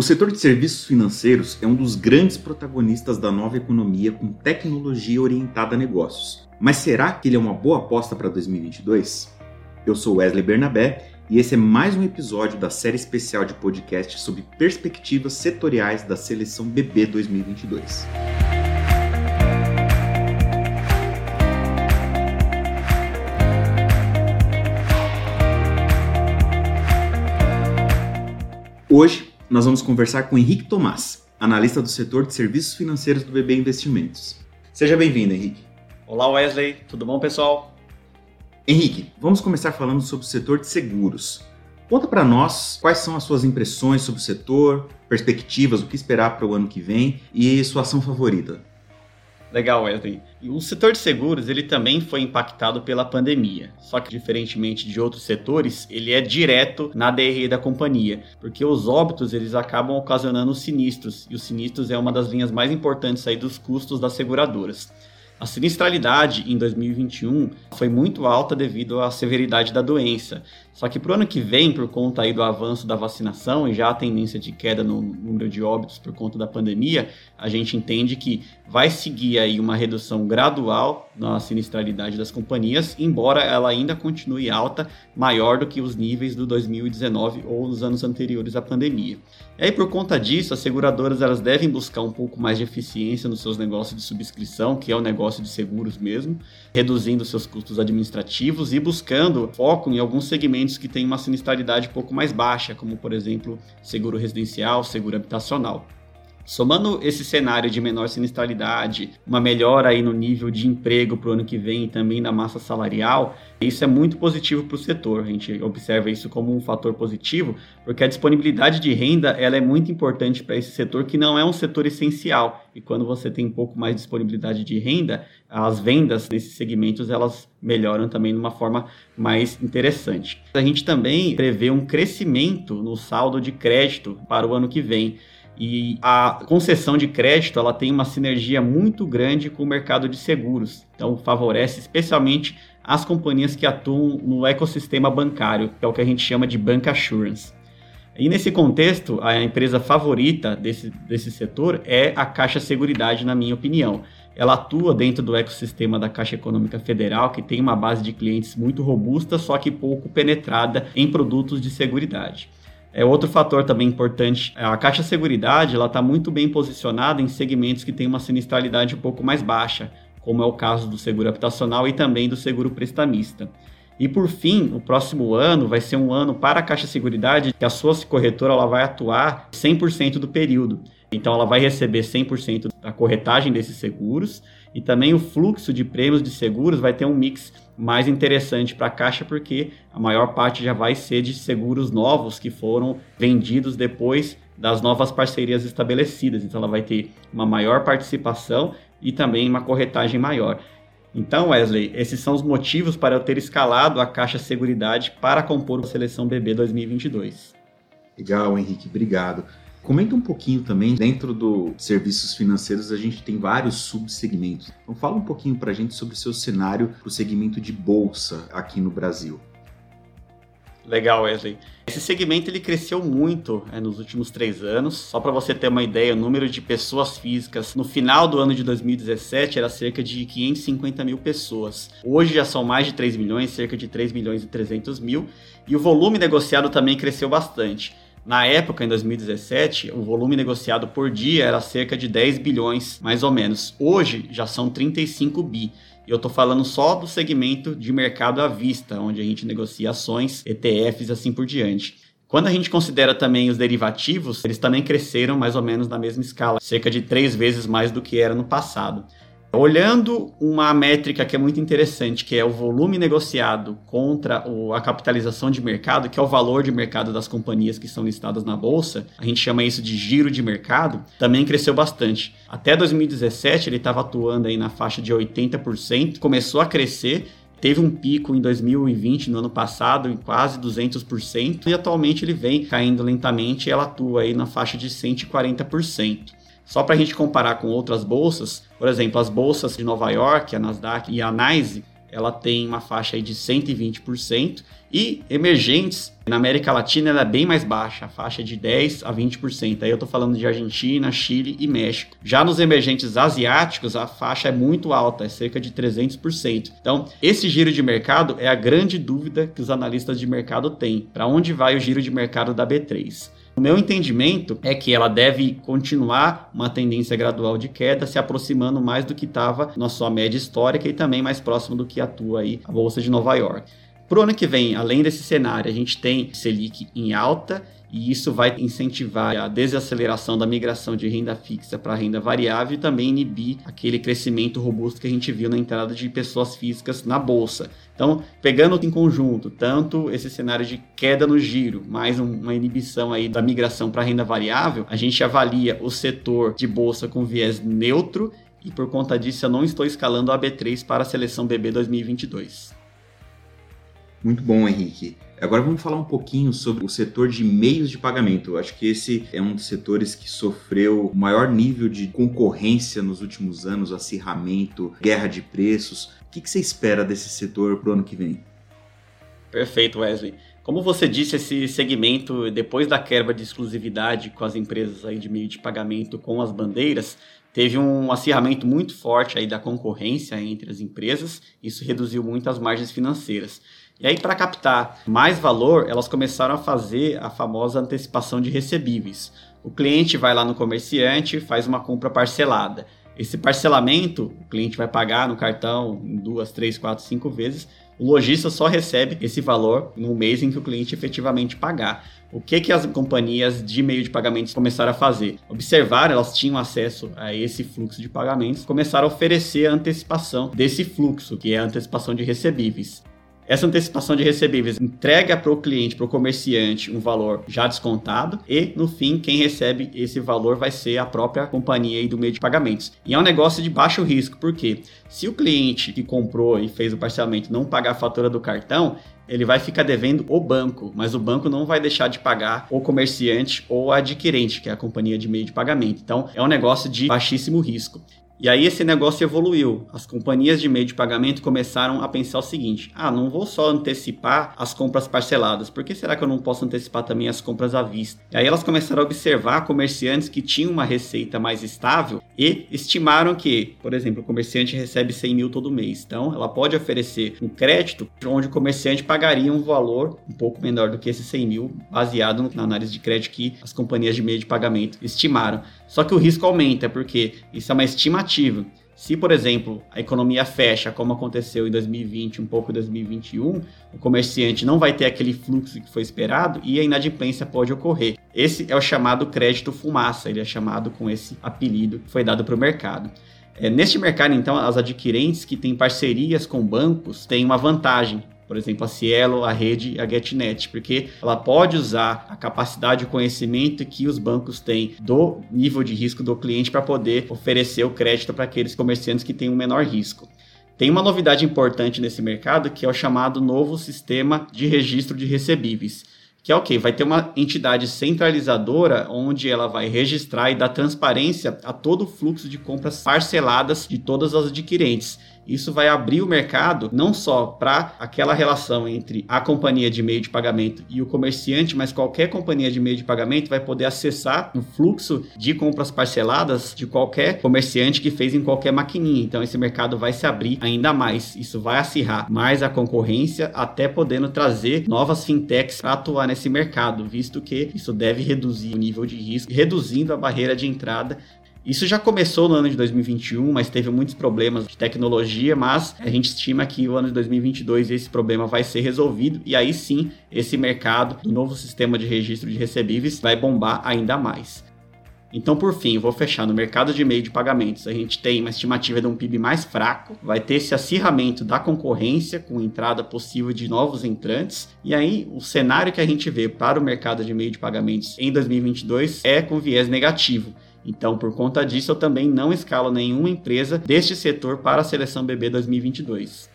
O setor de serviços financeiros é um dos grandes protagonistas da nova economia com tecnologia orientada a negócios. Mas será que ele é uma boa aposta para 2022? Eu sou Wesley Bernabé e esse é mais um episódio da série especial de podcast sobre perspectivas setoriais da seleção BB 2022. Hoje nós vamos conversar com Henrique Tomás, analista do setor de serviços financeiros do BB Investimentos. Seja bem-vindo, Henrique. Olá, Wesley. Tudo bom, pessoal? Henrique, vamos começar falando sobre o setor de seguros. Conta para nós quais são as suas impressões sobre o setor, perspectivas, o que esperar para o ano que vem e sua ação favorita. Legal, Wesley. O setor de seguros ele também foi impactado pela pandemia, só que diferentemente de outros setores, ele é direto na DRE da companhia, porque os óbitos eles acabam ocasionando sinistros e os sinistros é uma das linhas mais importantes aí dos custos das seguradoras. A sinistralidade em 2021 foi muito alta devido à severidade da doença. Só que para o ano que vem, por conta aí do avanço da vacinação e já a tendência de queda no número de óbitos por conta da pandemia, a gente entende que vai seguir aí uma redução gradual na sinistralidade das companhias, embora ela ainda continue alta, maior do que os níveis do 2019 ou nos anos anteriores à pandemia. E aí, por conta disso, as seguradoras elas devem buscar um pouco mais de eficiência nos seus negócios de subscrição, que é o negócio de seguros mesmo, reduzindo seus custos administrativos e buscando foco em alguns segmentos que têm uma sinistralidade um pouco mais baixa, como por exemplo seguro residencial, seguro habitacional. Somando esse cenário de menor sinistralidade, uma melhora aí no nível de emprego para o ano que vem e também na massa salarial, isso é muito positivo para o setor. A gente observa isso como um fator positivo, porque a disponibilidade de renda ela é muito importante para esse setor, que não é um setor essencial. E quando você tem um pouco mais de disponibilidade de renda, as vendas nesses segmentos elas melhoram também de uma forma mais interessante. A gente também prevê um crescimento no saldo de crédito para o ano que vem. E a concessão de crédito ela tem uma sinergia muito grande com o mercado de seguros. Então favorece especialmente as companhias que atuam no ecossistema bancário, que é o que a gente chama de bank assurance. E nesse contexto, a empresa favorita desse, desse setor é a Caixa Seguridade, na minha opinião. Ela atua dentro do ecossistema da Caixa Econômica Federal, que tem uma base de clientes muito robusta, só que pouco penetrada em produtos de seguridade. É outro fator também importante. A Caixa Seguridade ela está muito bem posicionada em segmentos que têm uma sinistralidade um pouco mais baixa, como é o caso do seguro habitacional e também do seguro prestamista. E por fim, o próximo ano vai ser um ano para a Caixa Seguridade que a sua corretora ela vai atuar 100% do período. Então ela vai receber 100% da corretagem desses seguros e também o fluxo de prêmios de seguros vai ter um mix mais interessante para a Caixa, porque a maior parte já vai ser de seguros novos que foram vendidos depois das novas parcerias estabelecidas. Então ela vai ter uma maior participação e também uma corretagem maior. Então, Wesley, esses são os motivos para eu ter escalado a Caixa Seguridade para compor a seleção BB 2022. Legal, Henrique, obrigado. Comenta um pouquinho também, dentro do serviços financeiros a gente tem vários subsegmentos. Então fala um pouquinho para a gente sobre o seu cenário para o segmento de bolsa aqui no Brasil. Legal, Wesley. Esse segmento ele cresceu muito é, nos últimos três anos. Só para você ter uma ideia, o número de pessoas físicas no final do ano de 2017 era cerca de 550 mil pessoas. Hoje já são mais de 3 milhões, cerca de 3 milhões e 300 mil. E o volume negociado também cresceu bastante. Na época, em 2017, o volume negociado por dia era cerca de 10 bilhões, mais ou menos. Hoje já são 35 bi. E eu estou falando só do segmento de mercado à vista, onde a gente negocia ações, ETFs e assim por diante. Quando a gente considera também os derivativos, eles também cresceram mais ou menos na mesma escala, cerca de três vezes mais do que era no passado. Olhando uma métrica que é muito interessante, que é o volume negociado contra a capitalização de mercado, que é o valor de mercado das companhias que são listadas na bolsa, a gente chama isso de giro de mercado, também cresceu bastante. Até 2017 ele estava atuando aí na faixa de 80%, começou a crescer teve um pico em 2020, no ano passado, em quase 200%, e atualmente ele vem caindo lentamente e ela atua aí na faixa de 140%. Só para a gente comparar com outras bolsas, por exemplo, as bolsas de Nova York, a Nasdaq e a NYSE, ela tem uma faixa aí de 120%, e emergentes, na América Latina, ela é bem mais baixa, a faixa é de 10 a 20%. Aí eu estou falando de Argentina, Chile e México. Já nos emergentes asiáticos, a faixa é muito alta, é cerca de 300%. Então, esse giro de mercado é a grande dúvida que os analistas de mercado têm. Para onde vai o giro de mercado da B3? O meu entendimento é que ela deve continuar uma tendência gradual de queda, se aproximando mais do que estava na sua média histórica e também mais próximo do que atua aí a Bolsa de Nova York. Para o ano que vem, além desse cenário, a gente tem Selic em alta e isso vai incentivar a desaceleração da migração de renda fixa para renda variável e também inibir aquele crescimento robusto que a gente viu na entrada de pessoas físicas na bolsa. Então, pegando em conjunto tanto esse cenário de queda no giro, mais uma inibição aí da migração para renda variável, a gente avalia o setor de bolsa com viés neutro e por conta disso eu não estou escalando a B3 para a seleção BB 2022. Muito bom, Henrique. Agora vamos falar um pouquinho sobre o setor de meios de pagamento. Acho que esse é um dos setores que sofreu o maior nível de concorrência nos últimos anos, acirramento, guerra de preços. O que, você espera desse setor para o ano que vem? Perfeito, Wesley. Como você disse, esse segmento, depois da quebra de exclusividade com as empresas aí de meio de pagamento com as bandeiras, teve um acirramento muito forte aí da concorrência entre as empresas. Isso reduziu muito as margens financeiras. E aí, para captar mais valor, elas começaram a fazer a famosa antecipação de recebíveis. O cliente vai lá no comerciante, faz uma compra parcelada. Esse parcelamento, o cliente vai pagar no cartão em duas, três, quatro, cinco vezes. O lojista só recebe esse valor no mês em que o cliente efetivamente pagar. O que, que as companhias de meio de pagamentos começaram a fazer? Observar, elas tinham acesso a esse fluxo de pagamentos, começaram a oferecer a antecipação desse fluxo, que é a antecipação de recebíveis. Essa antecipação de recebíveis entrega para o cliente, para o comerciante, um valor já descontado e, no fim, quem recebe esse valor vai ser a própria companhia do meio de pagamentos. E é um negócio de baixo risco, porque se o cliente que comprou e fez o parcelamento não pagar a fatura do cartão, ele vai ficar devendo o banco, mas o banco não vai deixar de pagar o comerciante ou adquirente, que é a companhia de meio de pagamento. Então, é um negócio de baixíssimo risco. E aí esse negócio evoluiu. As companhias de meio de pagamento começaram a pensar o seguinte: ah, não vou só antecipar as compras parceladas, por que será que eu não posso antecipar também as compras à vista? E aí elas começaram a observar comerciantes que tinham uma receita mais estável e estimaram que, por exemplo, o comerciante recebe 100 mil todo mês. Então ela pode oferecer um crédito onde o comerciante pagaria um valor um pouco menor do que esses 100 mil, baseado na análise de crédito que as companhias de meio de pagamento estimaram. Só que o risco aumenta, porque isso é uma estimativa. Se, por exemplo, a economia fecha, como aconteceu em 2020, um pouco em 2021, o comerciante não vai ter aquele fluxo que foi esperado e a inadimplência pode ocorrer. Esse é o chamado crédito fumaça, ele é chamado com esse apelido que foi dado para o mercado. É, neste mercado, então, as adquirentes que têm parcerias com bancos têm uma vantagem, por exemplo, a Cielo, a rede a GetNet, porque ela pode usar a capacidade e conhecimento que os bancos têm do nível de risco do cliente para poder oferecer o crédito para aqueles comerciantes que têm um menor risco. Tem uma novidade importante nesse mercado que é o chamado novo sistema de registro de recebíveis que é o okay, Vai ter uma entidade centralizadora onde ela vai registrar e dar transparência a todo o fluxo de compras parceladas de todas as adquirentes. Isso vai abrir o mercado não só para aquela relação entre a companhia de meio de pagamento e o comerciante, mas qualquer companhia de meio de pagamento vai poder acessar o fluxo de compras parceladas de qualquer comerciante que fez em qualquer maquininha. Então esse mercado vai se abrir ainda mais. Isso vai acirrar mais a concorrência, até podendo trazer novas fintechs para atuar nesse mercado, visto que isso deve reduzir o nível de risco, reduzindo a barreira de entrada isso já começou no ano de 2021, mas teve muitos problemas de tecnologia, mas a gente estima que o ano de 2022 esse problema vai ser resolvido e aí sim esse mercado do novo sistema de registro de recebíveis vai bombar ainda mais. Então, por fim, vou fechar no mercado de meio de pagamentos. A gente tem uma estimativa de um PIB mais fraco, vai ter esse acirramento da concorrência com entrada possível de novos entrantes. E aí, o cenário que a gente vê para o mercado de meio de pagamentos em 2022 é com viés negativo. Então, por conta disso, eu também não escalo nenhuma empresa deste setor para a seleção BB 2022.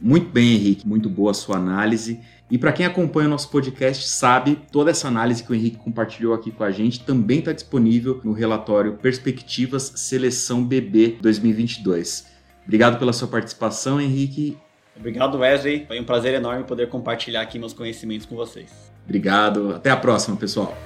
Muito bem, Henrique, muito boa a sua análise. E para quem acompanha o nosso podcast sabe, toda essa análise que o Henrique compartilhou aqui com a gente também está disponível no relatório Perspectivas Seleção BB 2022. Obrigado pela sua participação, Henrique. Obrigado, Wesley. Foi um prazer enorme poder compartilhar aqui meus conhecimentos com vocês. Obrigado. Até a próxima, pessoal.